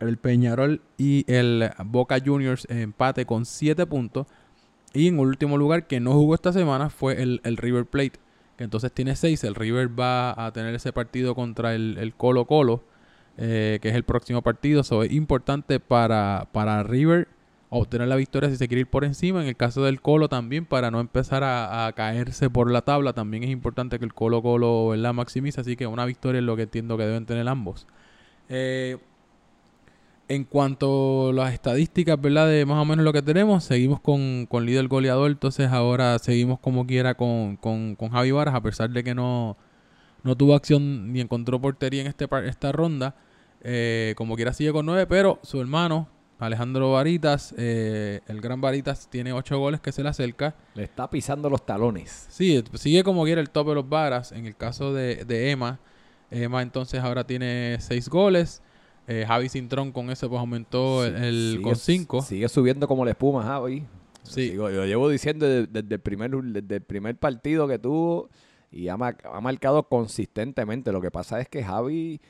El Peñarol y el Boca Juniors eh, empate con 7 puntos. Y en último lugar, que no jugó esta semana, fue el, el River Plate, que entonces tiene 6. El River va a tener ese partido contra el, el Colo Colo, que es el próximo partido. Eso es importante para, para River obtener la victoria si se quiere ir por encima. En el caso del Colo también, para no empezar a, caerse por la tabla, también es importante que el Colo Colo ¿verdad? maximice. Así que una victoria es lo que entiendo que deben tener ambos. Eh, en cuanto a las estadísticas, ¿verdad? De más o menos lo que tenemos, seguimos con, con líder goleador. Entonces ahora seguimos como quiera con, con, con Javi Varas, a pesar de que no, no tuvo acción ni encontró portería en este, esta ronda. Eh, como quiera sigue con 9, pero su hermano, Alejandro Varitas, eh, el gran Varitas, tiene 8 goles que se le acerca. Le está pisando los talones. Sí, sigue como quiera el tope de los varas. En el caso de, de Emma, Emma entonces ahora tiene 6 goles. Eh, Javi Cintrón con ese pues aumentó el, el- Sigue- con 5. Sigue subiendo como la espuma, Javi. Sí. Sigo- lo llevo diciendo desde, desde el primer, desde el primer partido que tuvo y ha, ha marcado consistentemente. Lo que pasa es que Javi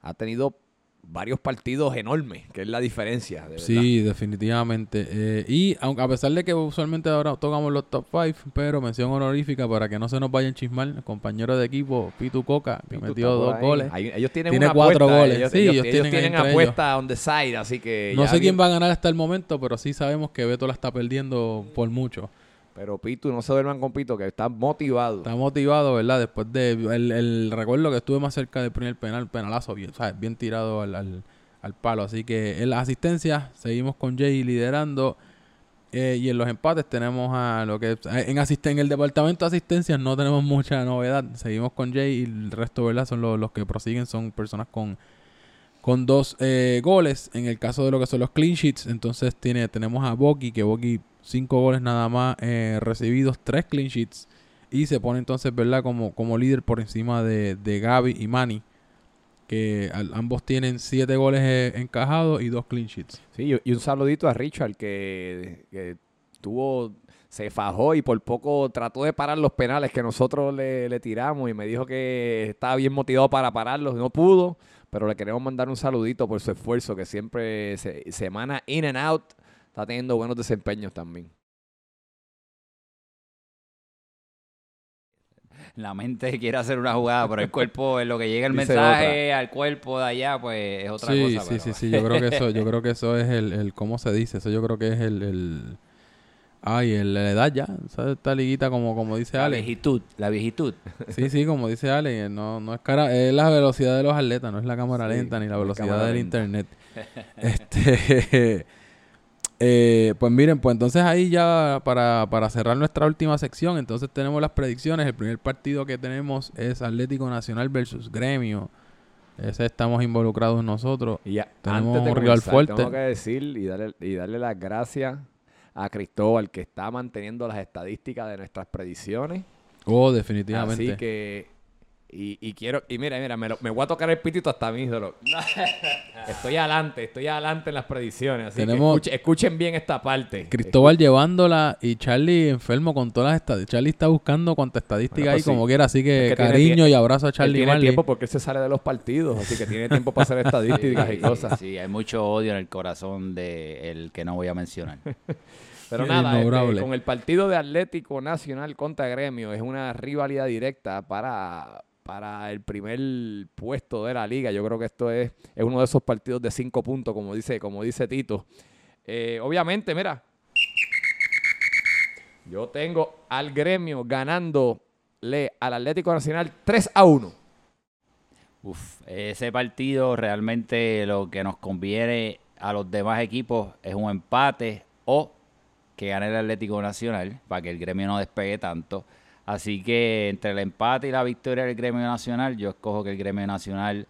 ha tenido varios partidos enormes, que es la diferencia. de verdad. Sí, definitivamente. Eh, y aunque a pesar de que usualmente ahora tocamos los top 5, pero mención honorífica para que no se nos vayan a chismar, el compañero de equipo, Pitu Coca, que Pitu metió dos ahí. goles. Ahí- ellos tienen Tiene una cuatro apuesta, goles. Ellos, Sí, ellos- ellos ellos tienen tienen apuesta on the side, así que No sé quién va a ganar hasta el momento, pero sí sabemos que Beto la está perdiendo por mucho. Pero Pitu, no se duerman con Pitu, que está motivado. Está motivado, ¿verdad? Después de... El, el recuerdo que estuve más cerca del primer penal, penalazo, bien, ¿sabes? bien tirado al, al, al palo. Así que en las asistencias seguimos con Jay liderando. Eh, y en los empates tenemos a lo que en, en el departamento de asistencias no tenemos mucha novedad. Seguimos con Jay y el resto, ¿verdad? Son los, los que prosiguen, son personas con, con dos eh, goles. En el caso de lo que son los clean sheets, entonces tiene, tenemos a Boki, que Boki cinco goles nada más eh, recibidos, tres clean sheets. Y se pone entonces, ¿verdad? Como, como líder por encima de, de Gaby y Manny. Que ambos tienen siete goles eh, encajados y dos clean sheets. Sí, y- un saludito a Richard que, que tuvo, se fajó y por poco trató de parar los penales que nosotros le, le tiramos y me dijo que estaba bien motivado para pararlos. No pudo, pero le queremos mandar un saludito por su esfuerzo que siempre, se- semana in and out, está teniendo buenos desempeños también. La mente quiere hacer una jugada, pero el cuerpo, en lo que llega el Dice mensaje al cuerpo de allá, pues es otra sí, cosa. sí, pero- sí, sí, yo creo que eso, yo creo que eso es el, el ¿cómo se dice? Eso yo creo que es el, el ay, el, la edad ya, ¿sabes? Esta liguita como, como dice La Ale. viejitud, la viejitud. Sí, sí, como dice Ale, no, no es cara, es la velocidad de los atletas, no es la cámara Sí, lenta ni la velocidad del lenta. internet. este eh, pues miren, pues entonces ahí ya para, para cerrar nuestra última sección, entonces tenemos las predicciones. El primer partido que tenemos es Atlético Nacional versus Gremio. Ese estamos involucrados nosotros. Y ya, Tenemos antes de un rival comenzar, fuerte. tengo que decir y darle, y darle las gracias a Cristóbal que está manteniendo las estadísticas de nuestras predicciones. Oh, definitivamente. Así que, y, y quiero, y mira, mira, me, lo- me voy a tocar el pitito hasta mí, solo. Estoy adelante, estoy adelante en las predicciones. Así Tenemos- que escuchen, escuchen bien esta parte. Cristóbal llevándola y Charlie enfermo con todas las estadísticas. Charlie está buscando cuánta estadística Bueno, hay pues sí. como quiera, así que, Es que tiene cariño y abrazo a Él Charlie tiene Marley. tiempo porque él se sale de los partidos, así que tiene tiempo para hacer estadísticas y cosas. Sí, hay mucho odio en el corazón de el que no voy a mencionar. Pero nada, este, con el partido de Atlético Nacional contra Gremio es una rivalidad directa para, para el primer puesto de la liga. Yo creo que esto es, es uno de esos partidos de cinco puntos, como dice, como dice Tito. Eh, obviamente, mira, yo tengo al Gremio ganándole al Atlético Nacional 3 a 1. Uf, ese partido realmente lo que nos conviene a los demás equipos es un empate o que gane el Atlético Nacional para que el gremio no despegue tanto. Así que entre el empate y la victoria del gremio nacional, yo escojo que el gremio nacional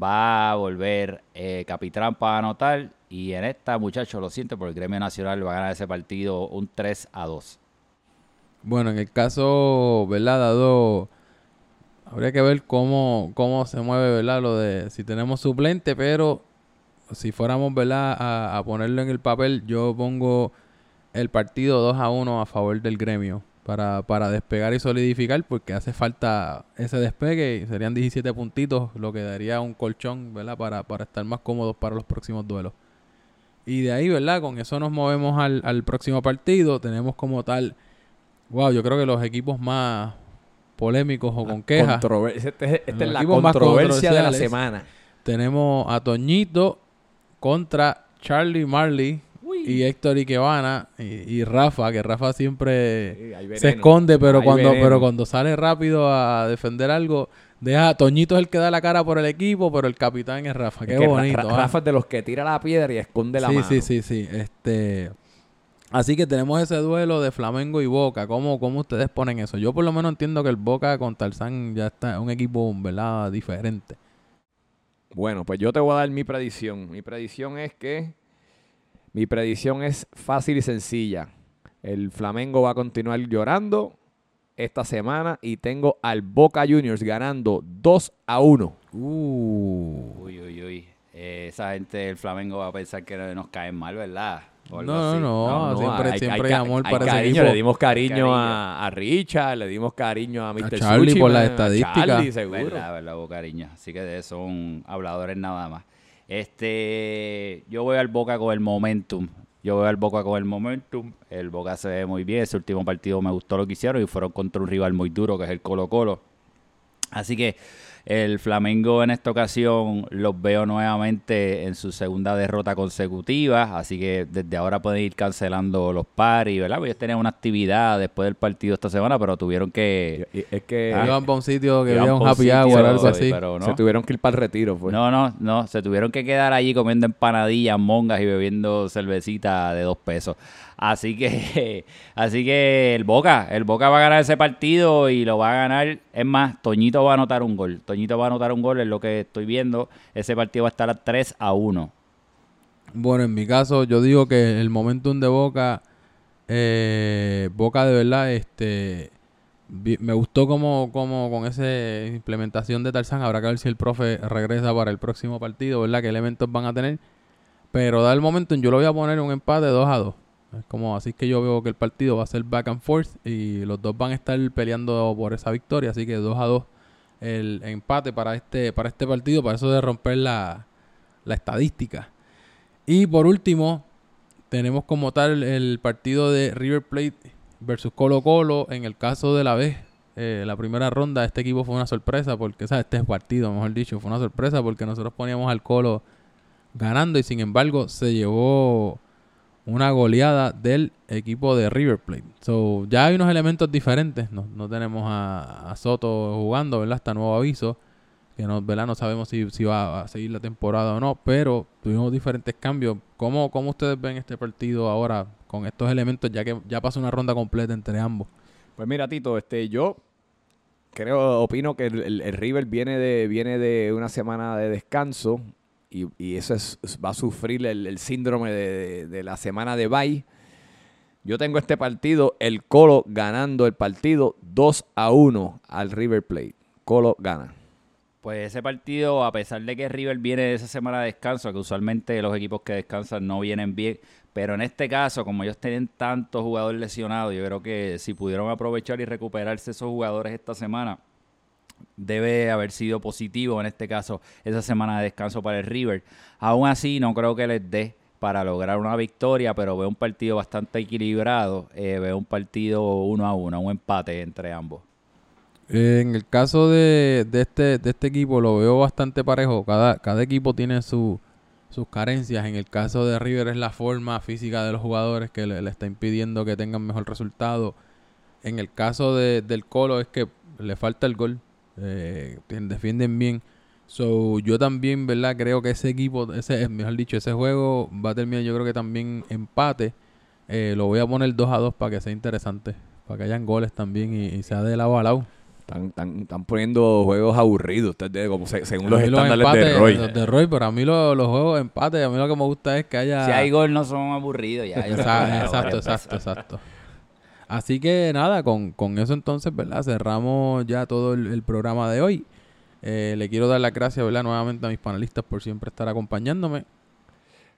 va a volver eh, Capitrán para anotar. Y en esta, muchachos, lo siento, pero el gremio nacional va a ganar ese partido un 3 a 2. Bueno, en el caso, ¿verdad? Dado, habría que ver cómo, cómo se mueve, ¿verdad? Lo de si tenemos suplente, pero si fuéramos, ¿verdad? A, a ponerlo en el papel, yo pongo el partido 2 a 1 a favor del gremio para, para despegar y solidificar, porque hace falta ese despegue y serían 17 puntitos, lo que daría un colchón, ¿verdad? Para, para estar más cómodos para los próximos duelos. Y de ahí, ¿verdad? Con eso nos movemos al, al próximo partido. Tenemos como tal, wow, yo creo que los equipos más polémicos o con quejas. Esta es, esta Los es la controversia de la semana. Tenemos a Toñito contra Charlie Marley y Héctor y, y Rafa, que Rafa siempre Sí, se esconde, pero Hay cuando, veneno. pero cuando sale rápido a defender algo, deja Toñito es el que da la cara por el equipo, pero el capitán es Rafa. Qué Es que Ra- bonito. Ra- ah. Rafa es de los que tira la piedra y esconde la sí, mano. sí, sí, sí. Este, así que tenemos ese duelo de Flamengo y Boca. ¿Cómo, ¿Cómo ustedes ponen eso? Yo por lo menos entiendo que el Boca con Tarzán ya está un equipo, ¿verdad? Diferente. Bueno, pues yo te voy a dar mi predicción. Mi predicción es que. Mi predicción es fácil y sencilla. El Flamengo va a continuar llorando esta semana y tengo al Boca Juniors ganando 2 a 1. Uh. Uy, uy, uy. Eh, esa gente del Flamengo va a pensar que nos caen mal, ¿verdad? O algo No, así. no, siempre, siempre hay, amor hay para ese cariño. equipo. Le dimos cariño, Cariño. A, a Richard, le dimos cariño a Mr. Charlie Sushi, por las a estadísticas. Charlie, seguro. Verdad, verdad, cariño. Así que de- son habladores nada más. Este, yo voy al Boca con el momentum. Yo voy al Boca con el momentum. El Boca se ve muy bien. Ese último partido me gustó lo que hicieron y fueron contra un rival muy duro que es el Colo Colo. Así que el Flamengo en esta ocasión los veo nuevamente en su segunda derrota consecutiva. Así que desde ahora pueden ir cancelando los paris, ¿verdad? Porque ellos tenían una actividad después del partido esta semana, pero tuvieron que... Es que Iban para un sitio que Iban había un happy hour o algo sí, así. pero no. se tuvieron que ir para el retiro. Pues. No, no, no. Se tuvieron que quedar allí comiendo empanadillas, mongas y bebiendo cervecita de dos pesos. Así que, así que el Boca, el Boca va a ganar ese partido y lo va a ganar. Es más, Toñito va a anotar un gol. Toñito va a anotar un gol, es lo que estoy viendo. Ese partido va a estar a 3 a 1. Bueno, en mi caso, yo digo que el momentum de Boca, eh, Boca de verdad, este, me gustó como, como con esa implementación de Tarzán. Habrá que ver si el profe regresa para el próximo partido, ¿verdad? ¿Qué elementos van a tener? Pero da el momentum, yo lo voy a poner un empate 2 a 2. Es como así que yo veo que el partido va a ser back and forth y los dos van a estar peleando por esa victoria. Así que 2 a 2 el empate para este, para este partido, para eso de romper la, la estadística. Y por último, tenemos como tal el partido de River Plate versus Colo Colo. En el caso de la vez, eh, la primera ronda, este equipo fue una sorpresa, porque, ¿sabes? Este partido, mejor dicho, fue una sorpresa porque nosotros poníamos al Colo ganando y sin embargo se llevó una goleada del equipo de River Plate. So, ya hay unos elementos diferentes. No, no tenemos a, Soto jugando, ¿verdad? Hasta nuevo aviso. Que no, ¿verdad? no sabemos si, si va a seguir la temporada o no. Pero tuvimos diferentes cambios. ¿Cómo, ¿Cómo ustedes ven este partido ahora con estos elementos? Ya que ya pasó una ronda completa entre ambos. Pues mira, Tito, este, yo creo, opino que el- el River viene de, viene de una semana de descanso y, y eso es, va a sufrir el, síndrome de, de- de la semana de bye. Yo tengo este partido, el Colo ganando el partido 2 a 1 al River Plate. Colo gana. Pues ese partido, a pesar de que River viene de esa semana de descanso, que usualmente los equipos que descansan no vienen bien, pero en este caso, como ellos tienen tantos jugadores lesionados, yo creo que si pudieron aprovechar y recuperarse esos jugadores esta semana, debe haber sido positivo en este caso esa semana de descanso para el River. Aún así, no creo que les dé para lograr una victoria, pero veo un partido bastante equilibrado, eh, veo un partido uno a uno, un empate entre ambos. En el caso de, este, este equipo lo veo bastante parejo. Cada, equipo tiene su, sus carencias. En el caso de River es la forma física de los jugadores que le, le está impidiendo que tengan mejor resultado. En el caso de- del Colo es que le falta el gol. Eh, defienden bien. So, yo también, ¿verdad? Creo que ese equipo, ese, mejor dicho, ese juego va a terminar yo creo que también empate. Eh, lo voy a poner 2 a 2 para que sea interesante. Para que hayan goles también y, y sea de lado a lado. Están, están- están poniendo juegos aburridos, ustedes, como se- según los estándares empates, de Roy. los de Roy, pero a mí lo- los juegos de empate, a mí lo que me gusta es que haya... Si hay gol no son aburridos ya. exacto, exacto, exacto. Así que nada, con, con eso entonces, ¿verdad? Cerramos ya todo el, el programa de hoy. Eh, le quiero dar las gracias, ¿verdad? Nuevamente a mis panelistas por siempre estar acompañándome.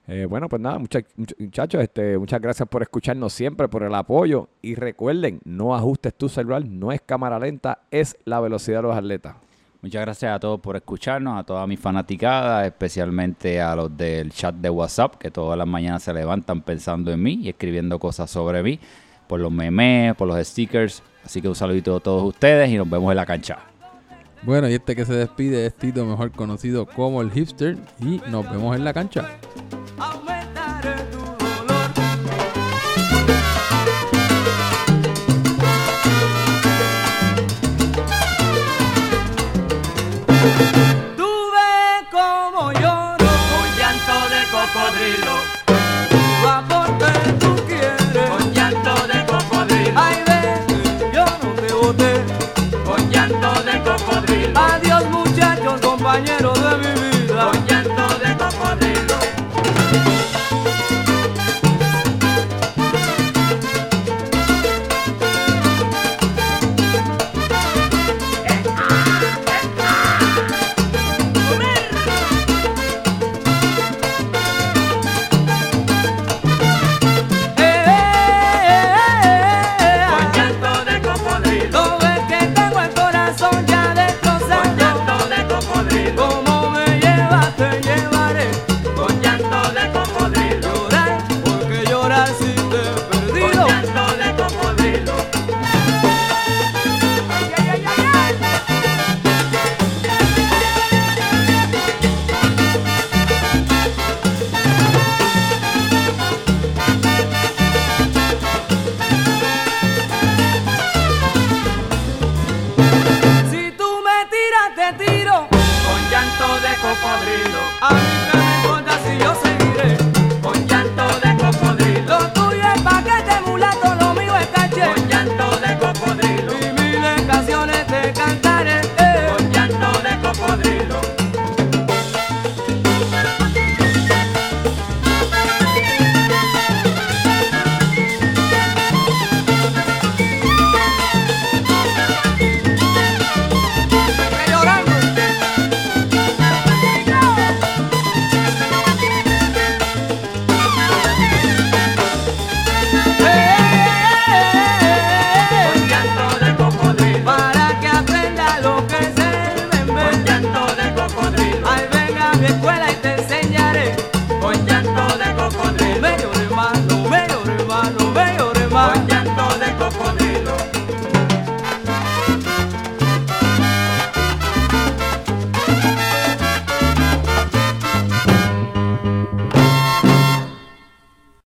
Eh, bueno, pues nada, mucha- much- muchachos, este, muchas gracias por escucharnos siempre, por el apoyo. Y recuerden, no ajustes tu celular, no es cámara lenta, es la velocidad de los atletas. Muchas gracias a todos por escucharnos, a todas mis fanaticadas, especialmente a los del chat de WhatsApp, que todas las mañanas se levantan pensando en mí y escribiendo cosas sobre mí, por los memes, por los stickers. Así que un saludito a todos ustedes y nos vemos en la cancha. Bueno, y este que se despide es Tito, mejor conocido como el hipster. Y nos vemos en la cancha. aumentaré tu dolor. Tú ves como lloro con llanto de cocodrilo.